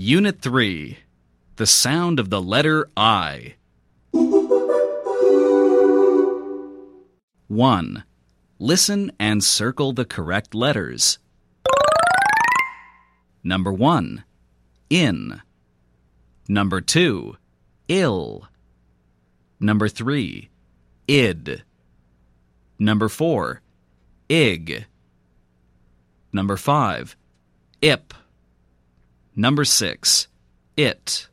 Unit 3 The sound of the letter I. 1. Listen and circle the correct letters. Number 1. In. Number 2. Ill. Number 3. Id. Number 4. Ig. Number 5. Ip. Number 6. It.